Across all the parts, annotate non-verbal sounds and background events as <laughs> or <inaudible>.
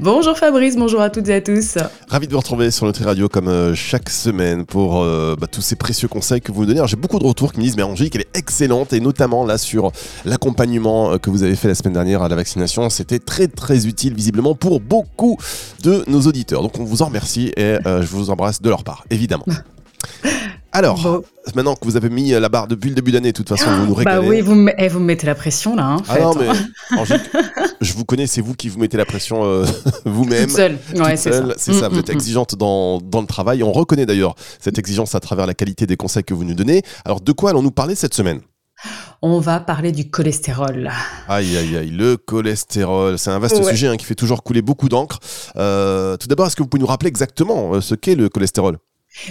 Bonjour Fabrice, bonjour à toutes et à tous. Ravi de vous retrouver sur Nutri Radio comme euh, chaque semaine pour euh, bah, tous ces précieux conseils que vous nous donnez. J'ai beaucoup de retours qui me disent mais Angélique elle est excellente et notamment là sur l'accompagnement euh, que vous avez fait la semaine dernière à la vaccination. C'était très très utile visiblement pour beaucoup de nos auditeurs. Donc on vous en remercie et je vous embrasse de leur part évidemment. Alors, maintenant que vous avez mis la barre depuis le début d'année, de toute façon, vous nous régalez. Bah oui, vous me, eh, vous me mettez la pression là. Hein, ah non, mais <laughs> je vous connais, c'est vous qui vous mettez la pression euh, <laughs> vous-même. Toute seule, ouais, c'est ça. C'est ça, mm, vous êtes mm, mm. exigeante dans, dans, le travail. On reconnaît d'ailleurs cette exigence à travers la qualité des conseils que vous nous donnez. Alors, de quoi allons-nous parler cette semaine? On va parler du cholestérol. Aïe, aïe, aïe, le cholestérol, c'est un vaste sujet hein, qui fait toujours couler beaucoup d'encre. Euh, tout d'abord, est-ce que vous pouvez nous rappeler exactement euh, ce qu'est le cholestérol?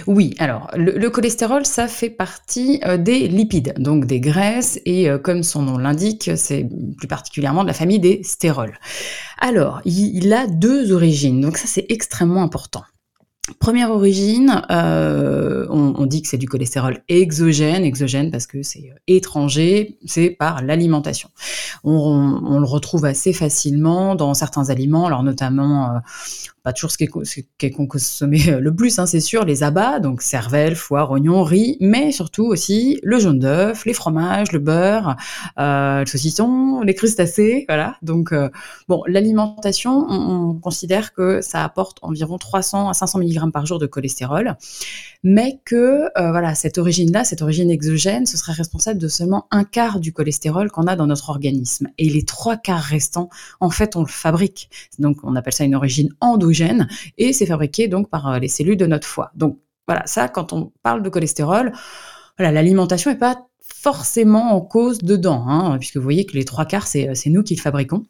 Oui, alors le, cholestérol, ça fait partie euh, des lipides, donc des graisses, et euh, comme son nom l'indique, c'est plus particulièrement de la famille des stérols. Alors, il a deux origines, donc ça c'est extrêmement important. Première origine, euh, on, dit que c'est du cholestérol exogène, exogène parce que c'est euh, étranger, c'est par l'alimentation. On, le retrouve assez facilement dans certains aliments, alors notamment, euh, pas toujours ce qui est, consommé le plus, hein, c'est sûr, les abats, donc cervelle, foie, oignon, riz, mais surtout aussi le jaune d'œuf, les fromages, le beurre, le saucisson, les crustacés, voilà. Donc, bon, l'alimentation, on, on, considère que ça apporte environ 300 à 500 mg par jour de cholestérol, mais que euh, voilà cette origine-là, cette origine exogène, ce serait responsable de seulement un quart du cholestérol qu'on a dans notre organisme, et les trois quarts restants, en fait, on le fabrique. Donc on appelle ça une origine endogène, et c'est fabriqué donc par euh, les cellules de notre foie. Donc voilà, ça, quand on parle de cholestérol, voilà, l'alimentation n'est pas forcément en cause dedans, hein, puisque vous voyez que les trois quarts, c'est nous qui le fabriquons.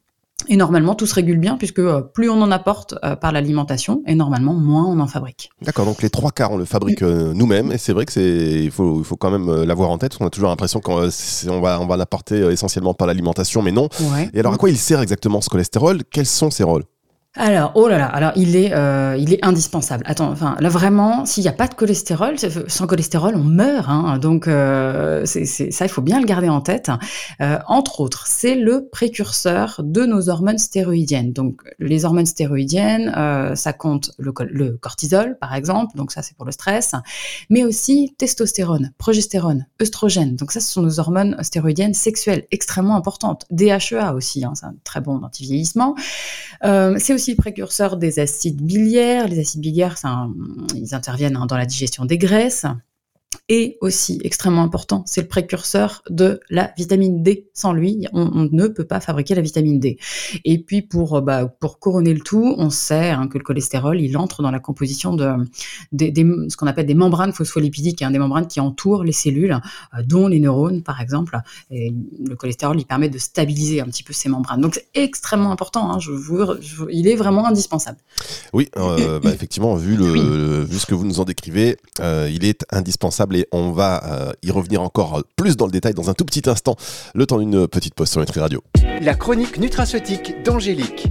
Et normalement, tout se régule bien puisque euh, plus on en apporte euh, par l'alimentation et normalement, moins on en fabrique. D'accord, donc les trois quarts, on le fabrique euh, nous-mêmes et c'est vrai que c'est il faut, il faut quand même l'avoir en tête parce qu'on a toujours l'impression qu'on on va, on va l'apporter essentiellement par l'alimentation, mais non. Et alors, à quoi il sert exactement ce cholestérol? Quels sont ses rôles? Alors, oh là là, alors il est, euh, il est indispensable. Attends, enfin là vraiment, s'il n'y a pas de cholestérol, sans cholestérol, on meurt. Hein, donc euh, c'est, ça, il faut bien le garder en tête. Euh, entre autres, c'est le précurseur de nos hormones stéroïdiennes. Donc les hormones stéroïdiennes, euh, ça compte le, le, cortisol par exemple, donc ça c'est pour le stress, mais aussi testostérone, progestérone, œstrogène. Donc ça, ce sont nos hormones stéroïdiennes sexuelles extrêmement importantes. DHEA aussi, hein, c'est un très bon anti-vieillissement. Euh, c'est aussi aussi précurseur des acides biliaires. Les acides biliaires, ils interviennent hein, dans la digestion des graisses. Et aussi, extrêmement important, c'est le précurseur de la vitamine D. Sans lui, on, ne peut pas fabriquer la vitamine D. Et puis, pour, euh, bah, pour couronner le tout, on sait hein, que le cholestérol, il entre dans la composition de, ce qu'on appelle des membranes phospholipidiques, hein, des membranes qui entourent les cellules, euh, dont les neurones, par exemple. Et le cholestérol, il permet de stabiliser un petit peu ces membranes. Donc, c'est extrêmement important. Hein, il est vraiment indispensable. Oui, euh, bah, effectivement, vu, le, vu ce que vous nous en décrivez, il est indispensable on va euh, y revenir encore plus dans le détail dans un tout petit instant, le temps d'une petite pause sur Nutri Radio. La chronique nutraceutique d'Angélique.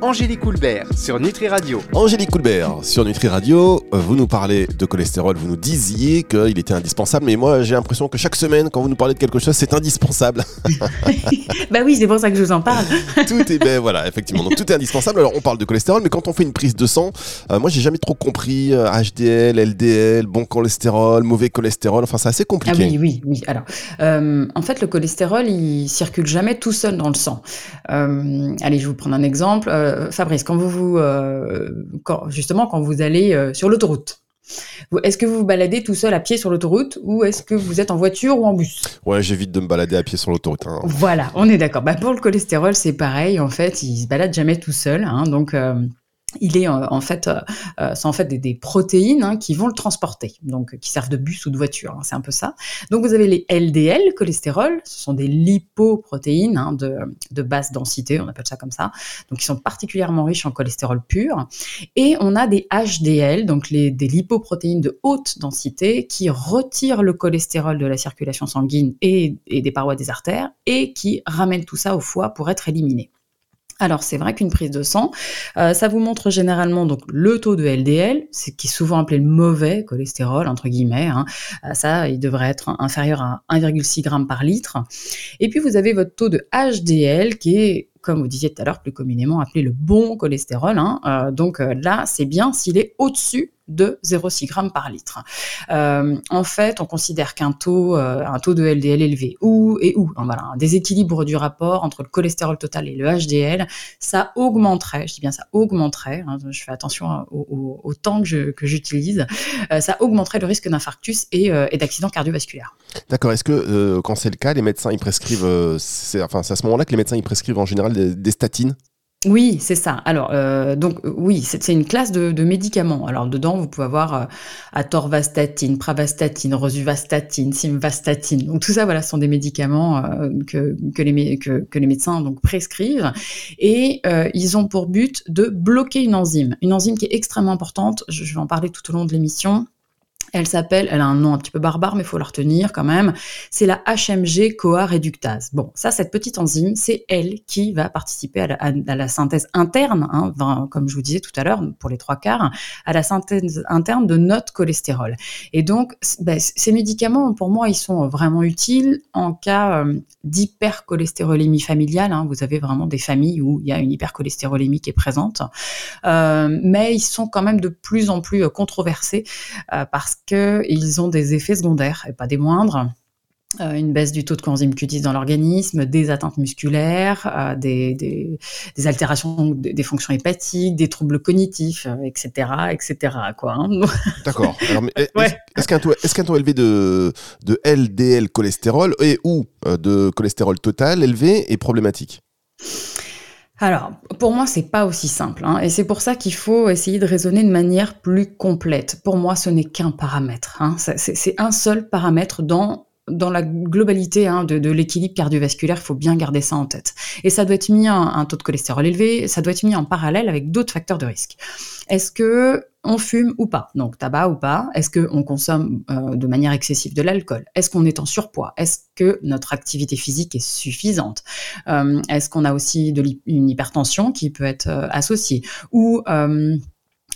Angélique Coulbert sur Nutri Radio. Angélique Coulbert sur Nutri Radio, vous nous parlez de cholestérol, vous nous disiez qu'il était indispensable, mais moi j'ai l'impression que chaque semaine, quand vous nous parlez de quelque chose, c'est indispensable. <laughs> bah oui, c'est pour ça que je vous en parle. <laughs> tout est, ben voilà, effectivement, donc tout est indispensable. Alors on parle de cholestérol, mais quand on fait une prise de sang, euh, moi j'ai jamais trop compris HDL, euh, LDL, bon cholestérol, mauvais cholestérol, enfin c'est assez compliqué. Ah oui, oui, oui. Alors, euh, en fait, le cholestérol, il circule jamais tout seul dans le sang. allez, je vais vous prendre un exemple euh, Fabrice, quand vous, vous euh, justement quand vous allez euh, sur l'autoroute, est-ce que vous vous baladez tout seul à pied sur l'autoroute ou est-ce que vous êtes en voiture ou en bus? Ouais, j'évite de me balader à pied sur l'autoroute. Hein. Voilà, on est d'accord. Bah, pour le cholestérol, c'est pareil. En fait, il se balade jamais tout seul. Hein, donc, il est euh, en fait, euh, euh, c'est en fait des, protéines hein, qui vont le transporter, donc qui servent de bus ou de voiture, hein, c'est un peu ça. Donc vous avez les LDL, cholestérol, ce sont des lipoprotéines hein, de, basse densité, on appelle ça comme ça, donc qui sont particulièrement riches en cholestérol pur. Et on a des HDL, donc les, des lipoprotéines de haute densité, qui retirent le cholestérol de la circulation sanguine et, et des parois des artères, et qui ramènent tout ça au foie pour être éliminé. Alors c'est vrai qu'une prise de sang, euh, ça vous montre généralement donc le taux de LDL, c'est qui est souvent appelé le mauvais cholestérol entre guillemets. Hein. Euh, ça, il devrait être inférieur à 1,6 g par litre. Et puis vous avez votre taux de HDL qui est comme vous disiez tout à l'heure, plus communément appelé le bon cholestérol. Hein. Euh, donc là, c'est bien s'il est au-dessus de 0,6 g par litre. Euh, en fait, on considère qu'un taux, euh, un taux de LDL élevé ou et ou voilà, un déséquilibre du rapport entre le cholestérol total et le HDL, ça augmenterait, je dis bien ça augmenterait, hein, je fais attention au, temps que j'utilise, euh, ça augmenterait le risque d'infarctus et, et d'accident cardiovasculaire. D'accord. Est-ce que quand c'est le cas, les médecins ils prescrivent, enfin c'est à ce moment-là que les médecins ils prescrivent en général des statines? Oui, c'est ça. Alors, euh, donc euh, oui, c'est une classe de, médicaments. Alors dedans, vous pouvez avoir euh, atorvastatine, pravastatine, rosuvastatine, simvastatine. Donc tout ça, voilà, sont des médicaments que, les, que, les médecins donc prescrivent et ils ont pour but de bloquer une enzyme, une enzyme qui est extrêmement importante. je vais en parler tout au long de l'émission elle s'appelle, elle a un nom un petit peu barbare, mais il faut la retenir quand même. C'est la HMG-CoA réductase. Bon, ça, cette petite enzyme, c'est elle qui va participer à la, synthèse interne, hein, comme je vous disais tout à l'heure, pour les trois quarts, à la synthèse interne de notre cholestérol. Et donc, ben, ces médicaments, pour moi, ils sont vraiment utiles en cas euh, d'hypercholestérolémie familiale. Hein. Vous avez vraiment des familles où il y a une hypercholestérolémie qui est présente, euh, mais ils sont quand même de plus en plus controversés euh, parce qu'ils ont des effets secondaires, et pas des moindres. Euh, une baisse du taux de coenzyme Q10 dans l'organisme, des atteintes musculaires, euh, des, altérations des, fonctions hépatiques, des troubles cognitifs, etc., euh, etc. Quoi. Hein. <laughs> D'accord. Est-ce qu'un taux, est taux, élevé de, de LDL cholestérol et ou de cholestérol total élevé est problématique? Alors, pour moi, c'est pas aussi simple, hein, et c'est pour ça qu'il faut essayer de raisonner de manière plus complète. Pour moi, ce n'est qu'un paramètre. Hein. C'est un seul paramètre dans dans la globalité hein, de, l'équilibre cardiovasculaire, il faut bien garder ça en tête. Et ça doit être mis un, taux de cholestérol élevé, ça doit être mis en parallèle avec d'autres facteurs de risque. Est-ce que on fume ou pas? Donc tabac ou pas? Est-ce qu'on consomme euh, de manière excessive de l'alcool? Est-ce qu'on est en surpoids? Est-ce que notre activité physique est suffisante? Euh, Est-ce qu'on a aussi une hypertension qui peut être euh, associée? Ou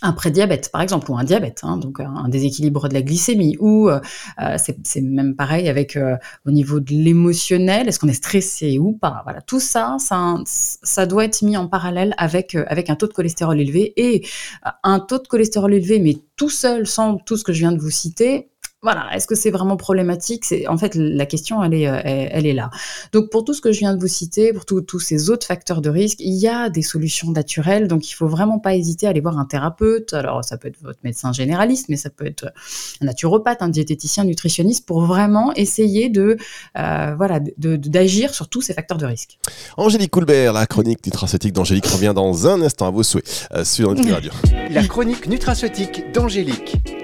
un prédiabète, par exemple, ou un diabète, hein, donc un déséquilibre de la glycémie, ou euh, euh, c'est même pareil avec euh, au niveau de l'émotionnel, est-ce qu'on est stressé ou pas Voilà, tout ça, ça, ça doit être mis en parallèle avec avec un taux de cholestérol élevé et un taux de cholestérol élevé, mais tout seul, sans tout ce que je viens de vous citer, voilà, est-ce que c'est vraiment problématique? C'est en fait la question, elle est, euh, elle, est là. Donc pour tout ce que je viens de vous citer, pour tous ces autres facteurs de risque, il y a des solutions naturelles. Donc il faut vraiment pas hésiter à aller voir un thérapeute. Alors ça peut être votre médecin généraliste, mais ça peut être un naturopathe, un diététicien, nutritionniste, pour vraiment essayer de, euh, voilà, d'agir sur tous ces facteurs de risque. Angélique Coulbert, la chronique nutraceutique d'Angélique revient dans un instant à vos souhaits euh, sur notre radio. La chronique nutraceutique d'Angélique.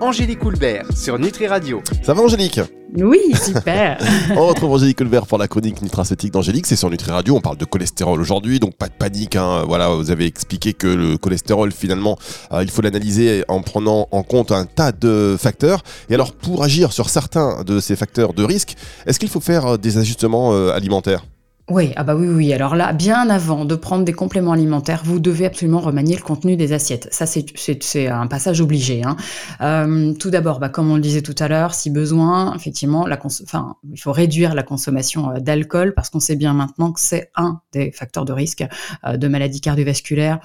Angélique Coulbert sur Nutri Radio. Ça va Angélique? Oui, super. <laughs> on retrouve Angélique Coulbert pour la chronique nutraceutique d'Angélique. C'est sur Nutri Radio. On parle de cholestérol aujourd'hui, donc pas de panique. Hein. Voilà, vous avez expliqué que le cholestérol, finalement, euh, il faut l'analyser en prenant en compte un tas de facteurs. Et alors, pour agir sur certains de ces facteurs de risque, est-ce qu'il faut faire euh, des ajustements euh, alimentaires? Oui, ah bah oui, oui. Alors là, bien avant de prendre des compléments alimentaires, vous devez absolument remanier le contenu des assiettes. Ça, c'est un passage obligé. Hein. Euh, tout d'abord, bah, comme on le disait tout à l'heure, si besoin, effectivement, la enfin, il faut réduire la consommation euh, d'alcool parce qu'on sait bien maintenant que c'est un des facteurs de risque euh, de maladies cardiovasculaires.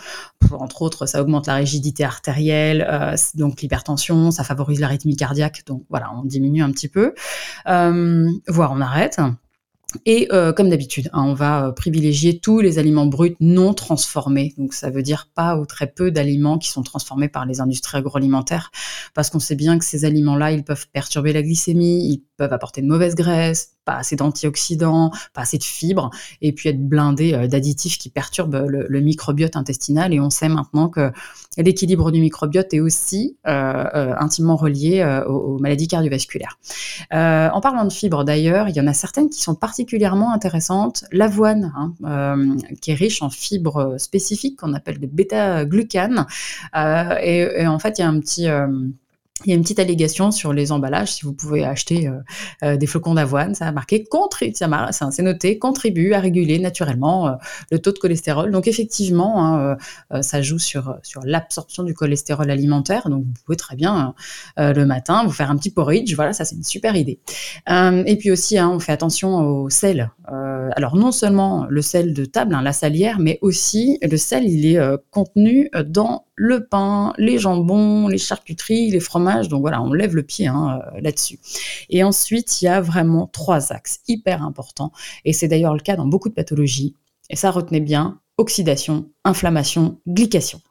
Entre autres, ça augmente la rigidité artérielle, donc l'hypertension, ça favorise l'arythmie cardiaque. Donc voilà, on diminue un petit peu, voire on arrête. Et euh, comme d'habitude, hein, on va euh, privilégier tous les aliments bruts non transformés. Donc ça veut dire pas ou très peu d'aliments qui sont transformés par les industries agroalimentaires, parce qu'on sait bien que ces aliments-là, ils peuvent perturber la glycémie, ils peuvent apporter de mauvaises graisses, pas assez d'antioxydants, pas assez de fibres, et puis être blindé euh, d'additifs qui perturbent le, microbiote intestinal. Et on sait maintenant que l'équilibre du microbiote est aussi euh, euh, intimement relié aux, maladies cardiovasculaires. en parlant de fibres d'ailleurs, il y en a certaines qui sont particulièrement intéressantes. L'avoine, hein, qui est riche en fibres spécifiques qu'on appelle des bêta-glucanes. Et, en fait, il y a un petit il y a une petite allégation sur les emballages si vous pouvez acheter euh, euh, des flocons d'avoine. Ça a marqué ça c'est noté contribue à réguler naturellement euh, le taux de cholestérol. Donc effectivement, hein, ça joue sur sur l'absorption du cholestérol alimentaire. Donc vous pouvez très bien le matin vous faire un petit porridge. Voilà, ça c'est une super idée. et puis aussi, hein, on fait attention au sel. alors non seulement le sel de table, hein, la salière, mais aussi le sel, il est contenu dans le pain, les jambons, les charcuteries, les fromages. Donc voilà, on lève le pied hein, euh, là-dessus. Et ensuite, il y a vraiment trois axes hyper importants. Et c'est d'ailleurs le cas dans beaucoup de pathologies. Et ça, retenez bien, oxydation, inflammation, glycation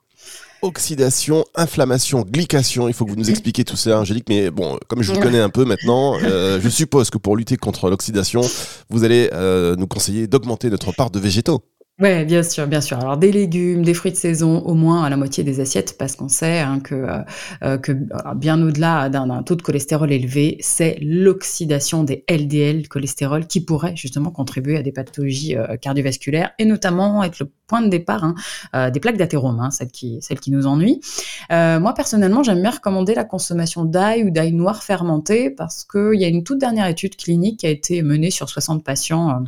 oxydation, inflammation, glycation. Il faut que vous nous expliquiez tout ça, Angélique. Mais bon, comme je vous connais un peu maintenant, euh, je suppose que pour lutter contre l'oxydation, vous allez euh, nous conseiller d'augmenter notre part de végétaux. Ouais, bien sûr, bien sûr. Alors des légumes, des fruits de saison, au moins à la moitié des assiettes, parce qu'on sait hein, que, euh, euh, que bien au-delà d'un taux de cholestérol élevé, c'est l'oxydation des LDL cholestérol qui pourrait justement contribuer à des pathologies euh, cardiovasculaires et notamment être le point de départ hein, des plaques d'athérome, hein, qui, celles qui nous ennuient. moi personnellement, j'aime bien recommander la consommation d'ail ou d'ail noir fermenté parce qu'il y a une toute dernière étude clinique qui a été menée sur 60 patients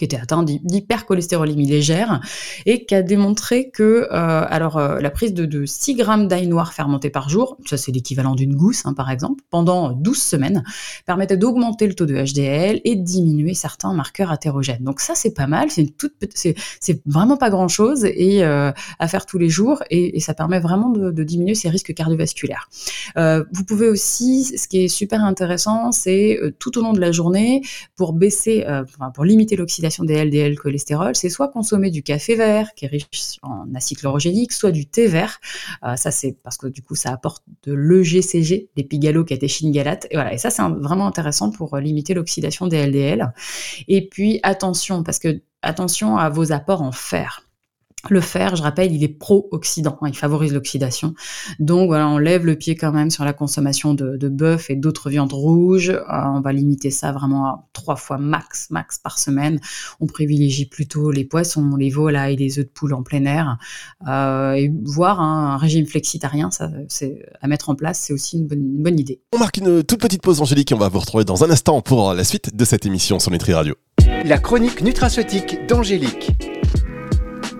qui était atteint d'hypercholestérolémie légère et qui a démontré que euh, alors euh, la prise de, de 6 grammes d'ail noir fermenté par jour, ça c'est l'équivalent d'une gousse hein, par exemple, pendant 12 semaines, permettait d'augmenter le taux de HDL et de diminuer certains marqueurs athérogènes. Donc ça c'est pas mal, c'est c'est vraiment pas grand chose et euh, à faire tous les jours et, ça permet vraiment de, de, diminuer ces risques cardiovasculaires. Vous pouvez aussi, ce qui est super intéressant, c'est tout au long de la journée pour baisser, pour limiter l'oxydation des LDL cholestérol, c'est soit consommer du café vert, qui est riche en acide chlorogénique, soit du thé vert. Euh, ça, c'est parce que du coup, ça apporte de l'EGCG, des pigalo-catéchine galate. Et voilà. Et ça, c'est vraiment intéressant pour euh, limiter l'oxydation des LDL. Et puis, attention, parce que attention à vos apports en fer. Le fer, je rappelle, il est pro-oxydant, hein, il favorise l'oxydation. Donc voilà, on lève le pied quand même sur la consommation de, de bœuf et d'autres viandes rouges. Euh, on va limiter ça vraiment à trois fois max, max par semaine. On privilégie plutôt les poissons, les volailles, les œufs de poule en plein air. Euh, et voir un régime flexitarien, ça, c'est à mettre en place, c'est aussi une bonne, une bonne, idée. On marque une toute petite pause, Angélique, et on va vous retrouver dans un instant pour la suite de cette émission sur Nutri Radio. La chronique nutraceutique d'Angélique.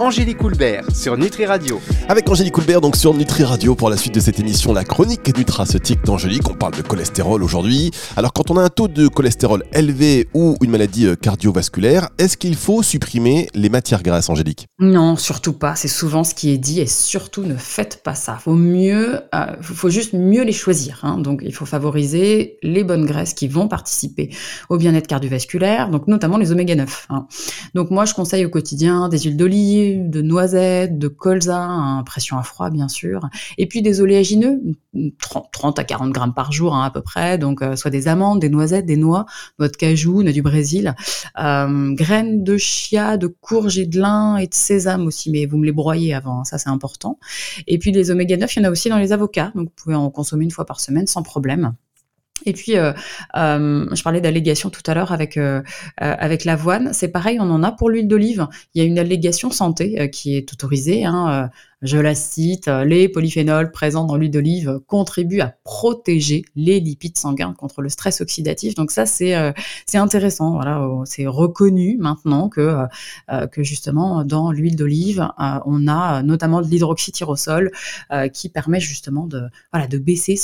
Angélique Coulbert sur Nutri Radio. Avec Angélique Coulbert, donc sur Nutri Radio pour la suite de cette émission, la chronique nutraceutique d'Angélique. On parle de cholestérol aujourd'hui. Alors, quand on a un taux de cholestérol élevé ou une maladie euh, cardiovasculaire, est-ce qu'il faut supprimer les matières grasses, Angélique? Non, surtout pas. C'est souvent ce qui est dit et surtout ne faites pas ça. Faut mieux, euh, faut juste mieux les choisir. Hein. Donc, il faut favoriser les bonnes graisses qui vont participer au bien-être cardiovasculaire, donc notamment les oméga 9. Hein. Donc, moi, je conseille au quotidien des huiles d'olive de noisettes, de colza, hein, pression à froid bien sûr, et puis des oléagineux, 30, à 40 grammes par jour hein, à peu près, donc euh, soit des amandes, des noisettes, des noix, noix de cajou, noix du Brésil, euh, graines de chia, de courge et de lin et de sésame aussi, mais vous me les broyez avant, hein, ça c'est important. Et puis les oméga 9, il y en a aussi dans les avocats, donc vous pouvez en consommer une fois par semaine sans problème. Et puis, euh, euh, je parlais d'allégation tout à l'heure avec euh, avec l'avoine. C'est pareil, on en a pour l'huile d'olive. Il y a une allégation santé qui est autorisée. Hein, je la cite, euh, les polyphénols présents dans l'huile d'olive contribuent à protéger les lipides sanguins contre le stress oxydatif. Donc ça, c'est euh, intéressant. Voilà, euh, c'est reconnu maintenant que que justement dans l'huile d'olive, on a notamment de l'hydroxytyrosol qui permet justement de voilà de baisser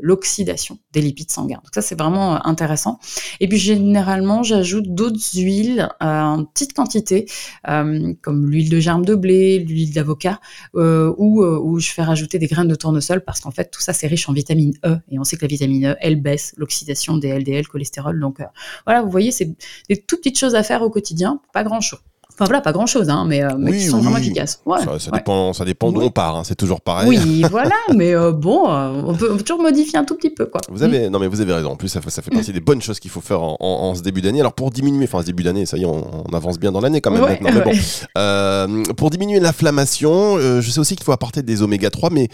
l'oxydation des lipides sanguins. Donc ça, c'est vraiment intéressant. Et puis généralement, j'ajoute d'autres huiles en petite quantité, comme l'huile de germe de blé, l'huile d'avocat, euh, ou euh, où, je fais rajouter des graines de tournesol parce qu'en fait tout ça c'est riche en vitamine E. Et on sait que la vitamine E elle baisse l'oxydation des LDL cholestérol. Donc euh, voilà vous voyez c'est des toutes petites choses à faire au quotidien pas grand chose Enfin voilà, pas grand chose, hein, mais, euh, mais qui sont vraiment efficaces. Ça, dépend, ça dépend d'où on part, hein, c'est toujours pareil. Oui, <laughs> voilà, mais euh, bon, euh, on peut, toujours modifier un tout petit peu, quoi. Vous avez, non mais vous avez raison. En plus, ça, ça fait partie des bonnes choses qu'il faut faire en, en, ce début d'année. Alors pour diminuer, enfin ce début d'année, ça y est, on, avance bien dans l'année quand même maintenant. Mais bon, pour diminuer l'inflammation, je sais aussi qu'il faut apporter des oméga 3, mais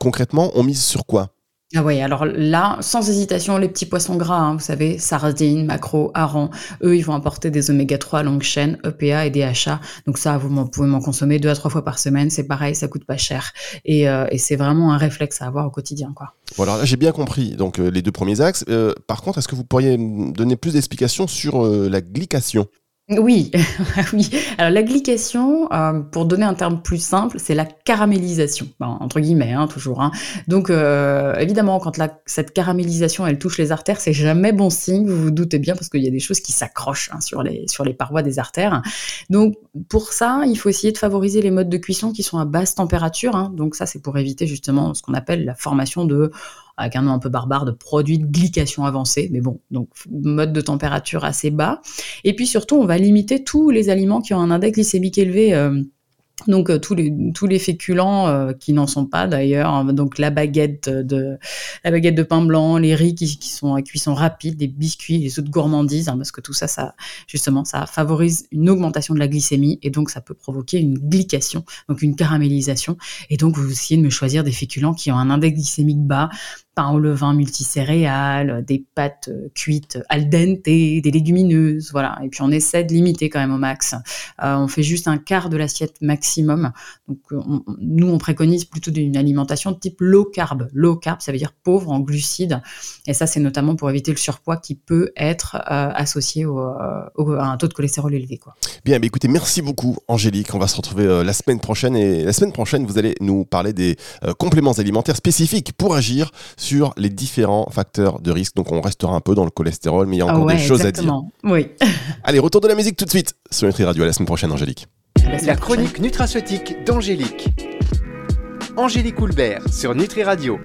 concrètement, on mise sur quoi? Ah oui, alors là, sans hésitation, les petits poissons gras, hein, vous savez, sardines, maquereaux, harengs, eux, ils vont apporter des oméga 3 longue chaîne, EPA et DHA. Donc ça, vous pouvez m'en consommer deux à trois fois par semaine. C'est pareil, ça coûte pas cher. Et, euh, c'est vraiment un réflexe à avoir au quotidien. Quoi. Voilà, là j'ai bien compris donc euh, les deux premiers axes. Euh, par contre, est-ce que vous pourriez donner plus d'explications sur la glycation? Oui, <laughs> oui. Alors la euh, pour donner un terme plus simple, c'est la caramélisation, entre guillemets, hein, toujours. Hein. Donc euh, évidemment, quand cette caramélisation, touche les artères, c'est jamais bon signe. Vous vous doutez bien parce qu'il y a des choses qui s'accrochent hein, sur les sur les parois des artères. Donc pour ça, il faut essayer de favoriser les modes de cuisson qui sont à basse température. Donc ça, c'est pour éviter justement ce qu'on appelle la formation de avec un nom un peu barbare, de produits de glycation avancée. Mais bon, donc mode de température assez bas. Et puis surtout, on va limiter tous les aliments qui ont un index glycémique élevé. Euh, donc euh, tous les tous les féculents euh, qui n'en sont pas d'ailleurs, hein, donc la baguette de la baguette de pain blanc, les riz qui, sont à cuisson rapide, les biscuits, les autres gourmandises, hein, parce que tout ça, ça justement, ça favorise une augmentation de la glycémie et donc ça peut provoquer une glycation, donc une caramélisation. Et donc vous essayez de me choisir des féculents qui ont un index glycémique bas, pain au levain multicéréales, des pâtes euh, cuites al dente, des légumineuses, voilà. Et puis on essaie de limiter quand même au max. Euh, on fait juste un quart de l'assiette maximum. Donc nous on préconise plutôt une alimentation de type low carb. Low carb, ça veut dire pauvre en glucides. Et ça c'est notamment pour éviter le surpoids qui peut être euh, associé à un taux de cholestérol élevé. Bien, mais écoutez, merci beaucoup Angélique. On va se retrouver la semaine prochaine et la semaine prochaine vous allez nous parler des compléments alimentaires spécifiques pour agir sur les différents facteurs de risque. Donc on restera un peu dans le cholestérol, mais il y a encore des choses à dire. Oui. Allez, retour de la musique tout de suite sur Nutri Radio. À la semaine prochaine, Angélique. La, chronique nutraceutique d'Angélique. Angélique Houlbert sur Nutri Radio.